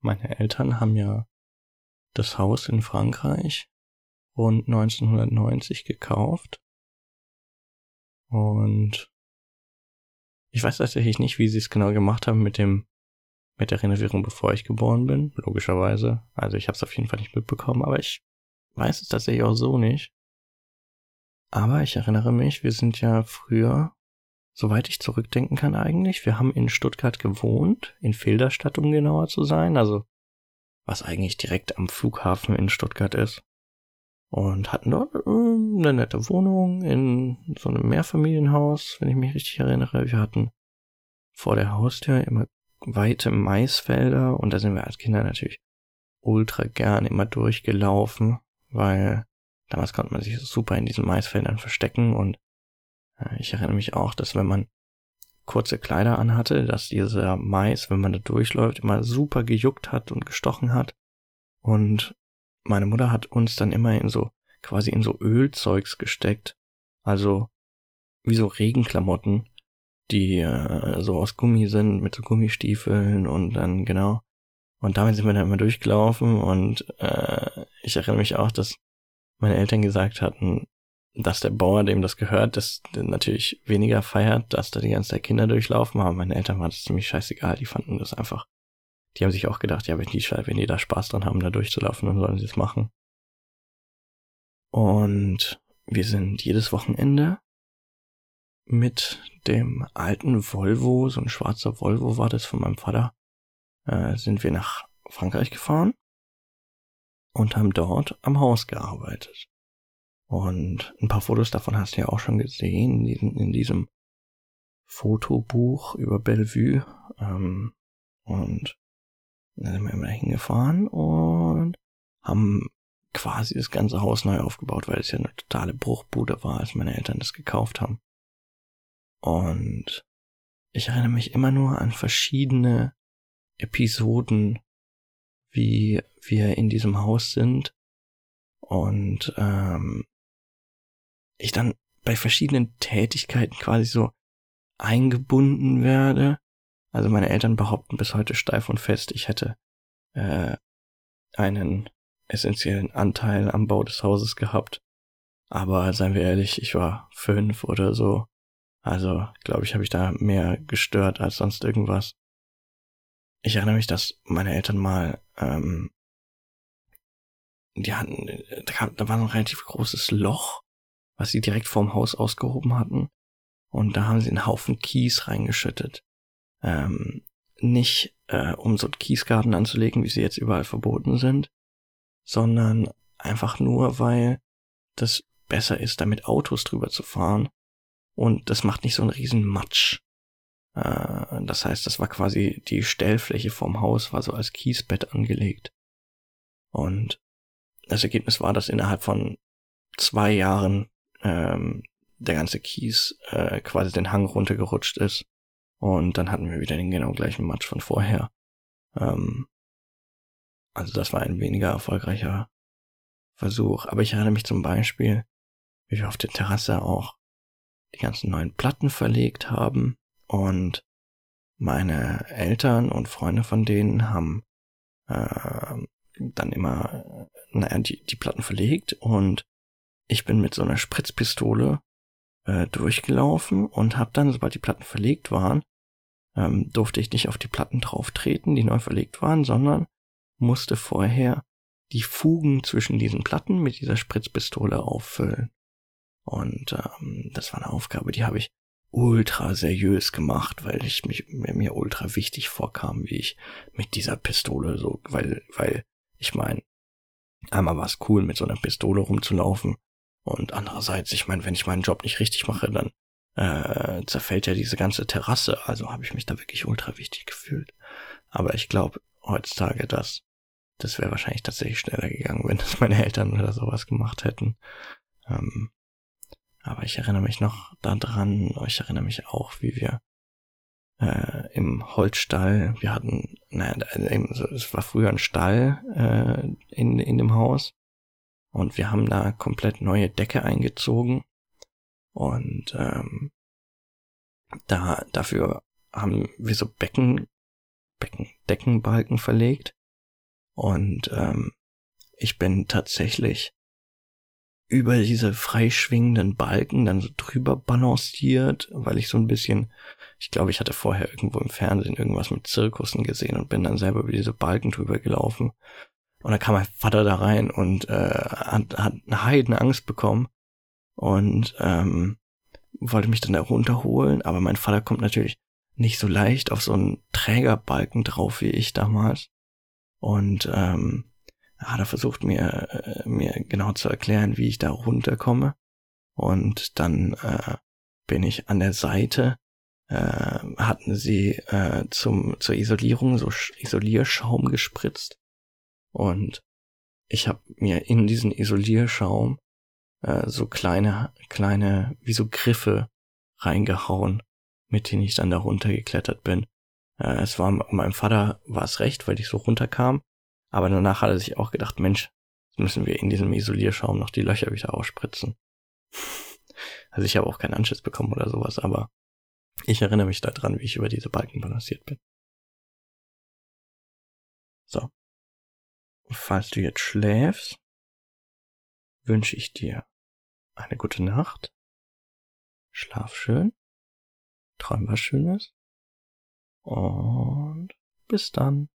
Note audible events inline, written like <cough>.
meine Eltern haben ja das Haus in Frankreich rund 1990 gekauft. Und ich weiß tatsächlich nicht, wie sie es genau gemacht haben mit dem mit der Renovierung, bevor ich geboren bin, logischerweise. Also ich habe es auf jeden Fall nicht mitbekommen, aber ich weiß es tatsächlich auch so nicht. Aber ich erinnere mich, wir sind ja früher, soweit ich zurückdenken kann eigentlich, wir haben in Stuttgart gewohnt, in Filderstadt, um genauer zu sein, also was eigentlich direkt am Flughafen in Stuttgart ist. Und hatten dort äh, eine nette Wohnung in so einem Mehrfamilienhaus, wenn ich mich richtig erinnere. Wir hatten vor der Haustür immer weite Maisfelder und da sind wir als Kinder natürlich ultra gern immer durchgelaufen, weil damals konnte man sich super in diesen Maisfeldern verstecken und ich erinnere mich auch, dass wenn man kurze Kleider anhatte, dass dieser Mais, wenn man da durchläuft, immer super gejuckt hat und gestochen hat. Und meine Mutter hat uns dann immer in so, quasi in so Ölzeugs gesteckt. Also wie so Regenklamotten, die äh, so aus Gummi sind, mit so Gummistiefeln und dann, genau. Und damit sind wir dann immer durchgelaufen und äh, ich erinnere mich auch, dass meine Eltern gesagt hatten, dass der Bauer, dem das gehört, das natürlich weniger feiert, dass da die ganze Zeit Kinder durchlaufen, aber meine Eltern waren das ziemlich scheißegal, die fanden das einfach, die haben sich auch gedacht, ja, wenn die, wenn die da Spaß dran haben, da durchzulaufen, dann sollen sie es machen. Und wir sind jedes Wochenende mit dem alten Volvo, so ein schwarzer Volvo war das von meinem Vater, äh, sind wir nach Frankreich gefahren und haben dort am Haus gearbeitet. Und ein paar Fotos davon hast du ja auch schon gesehen in diesem, Fotobuch über Bellevue. Ähm, und dann sind wir immer hingefahren und haben quasi das ganze Haus neu aufgebaut, weil es ja eine totale Bruchbude war, als meine Eltern das gekauft haben. Und ich erinnere mich immer nur an verschiedene Episoden, wie wir in diesem Haus sind und ähm, ich dann bei verschiedenen Tätigkeiten quasi so eingebunden werde. Also meine Eltern behaupten bis heute steif und fest, ich hätte äh, einen essentiellen Anteil am Bau des Hauses gehabt. Aber seien wir ehrlich, ich war fünf oder so. Also, glaube ich, habe ich da mehr gestört als sonst irgendwas. Ich erinnere mich, dass meine Eltern mal, ähm, die hatten, da, kam, da war ein relativ großes Loch, was sie direkt vorm Haus ausgehoben hatten. Und da haben sie einen Haufen Kies reingeschüttet. Ähm, nicht äh, um so einen Kiesgarten anzulegen, wie sie jetzt überall verboten sind, sondern einfach nur, weil das besser ist, damit Autos drüber zu fahren und das macht nicht so einen riesen Matsch. Äh, das heißt, das war quasi die Stellfläche vom Haus, war so als Kiesbett angelegt. Und das Ergebnis war, dass innerhalb von zwei Jahren ähm, der ganze Kies äh, quasi den Hang runtergerutscht ist. Und dann hatten wir wieder den genau gleichen Matsch von vorher. Ähm, also das war ein weniger erfolgreicher Versuch. Aber ich erinnere mich zum Beispiel, wie wir auf der Terrasse auch die ganzen neuen Platten verlegt haben und meine Eltern und Freunde von denen haben äh, dann immer, naja, die, die Platten verlegt und ich bin mit so einer Spritzpistole äh, durchgelaufen und habe dann, sobald die Platten verlegt waren, ähm, durfte ich nicht auf die Platten drauf treten, die neu verlegt waren, sondern musste vorher die Fugen zwischen diesen Platten mit dieser Spritzpistole auffüllen. Und ähm, das war eine Aufgabe, die habe ich ultra seriös gemacht, weil ich mich mir, mir ultra wichtig vorkam, wie ich mit dieser Pistole so, weil, weil ich meine, einmal war es cool, mit so einer Pistole rumzulaufen. Und andererseits, ich meine, wenn ich meinen Job nicht richtig mache, dann äh, zerfällt ja diese ganze Terrasse. Also habe ich mich da wirklich ultra wichtig gefühlt. Aber ich glaube heutzutage, dass das wäre wahrscheinlich tatsächlich schneller gegangen, <laughs> wenn das meine Eltern oder sowas gemacht hätten. Ähm, aber ich erinnere mich noch daran, ich erinnere mich auch, wie wir äh, im Holzstall, wir hatten, naja, es war früher ein Stall äh, in, in dem Haus und wir haben da komplett neue Decke eingezogen und ähm, da dafür haben wir so Becken, Becken, Deckenbalken verlegt Und ähm, ich bin tatsächlich über diese freischwingenden Balken dann so drüber balanciert, weil ich so ein bisschen, ich glaube, ich hatte vorher irgendwo im Fernsehen irgendwas mit Zirkussen gesehen und bin dann selber über diese Balken drüber gelaufen. Und dann kam mein Vater da rein und äh, hat, hat eine Heidenangst bekommen und ähm, wollte mich dann da runterholen, aber mein Vater kommt natürlich nicht so leicht auf so einen Trägerbalken drauf wie ich damals. Und ähm, hat er versucht mir, äh, mir genau zu erklären, wie ich da runterkomme. Und dann äh, bin ich an der Seite, äh, hatten sie äh, zum, zur Isolierung so Isolierschaum gespritzt. Und ich habe mir in diesen Isolierschaum äh, so kleine, kleine, wie so Griffe reingehauen, mit denen ich dann da runtergeklettert bin. Äh, es war meinem Vater war es recht, weil ich so runterkam. Aber danach hat er sich auch gedacht, Mensch, jetzt müssen wir in diesem Isolierschaum noch die Löcher wieder ausspritzen. <laughs> Also ich habe auch keinen Anschiss bekommen oder sowas, aber ich erinnere mich daran, wie ich über diese Balken balanciert bin. So. Falls du jetzt schläfst, wünsche ich dir eine gute Nacht. Schlaf schön. Träum was Schönes. Und bis dann.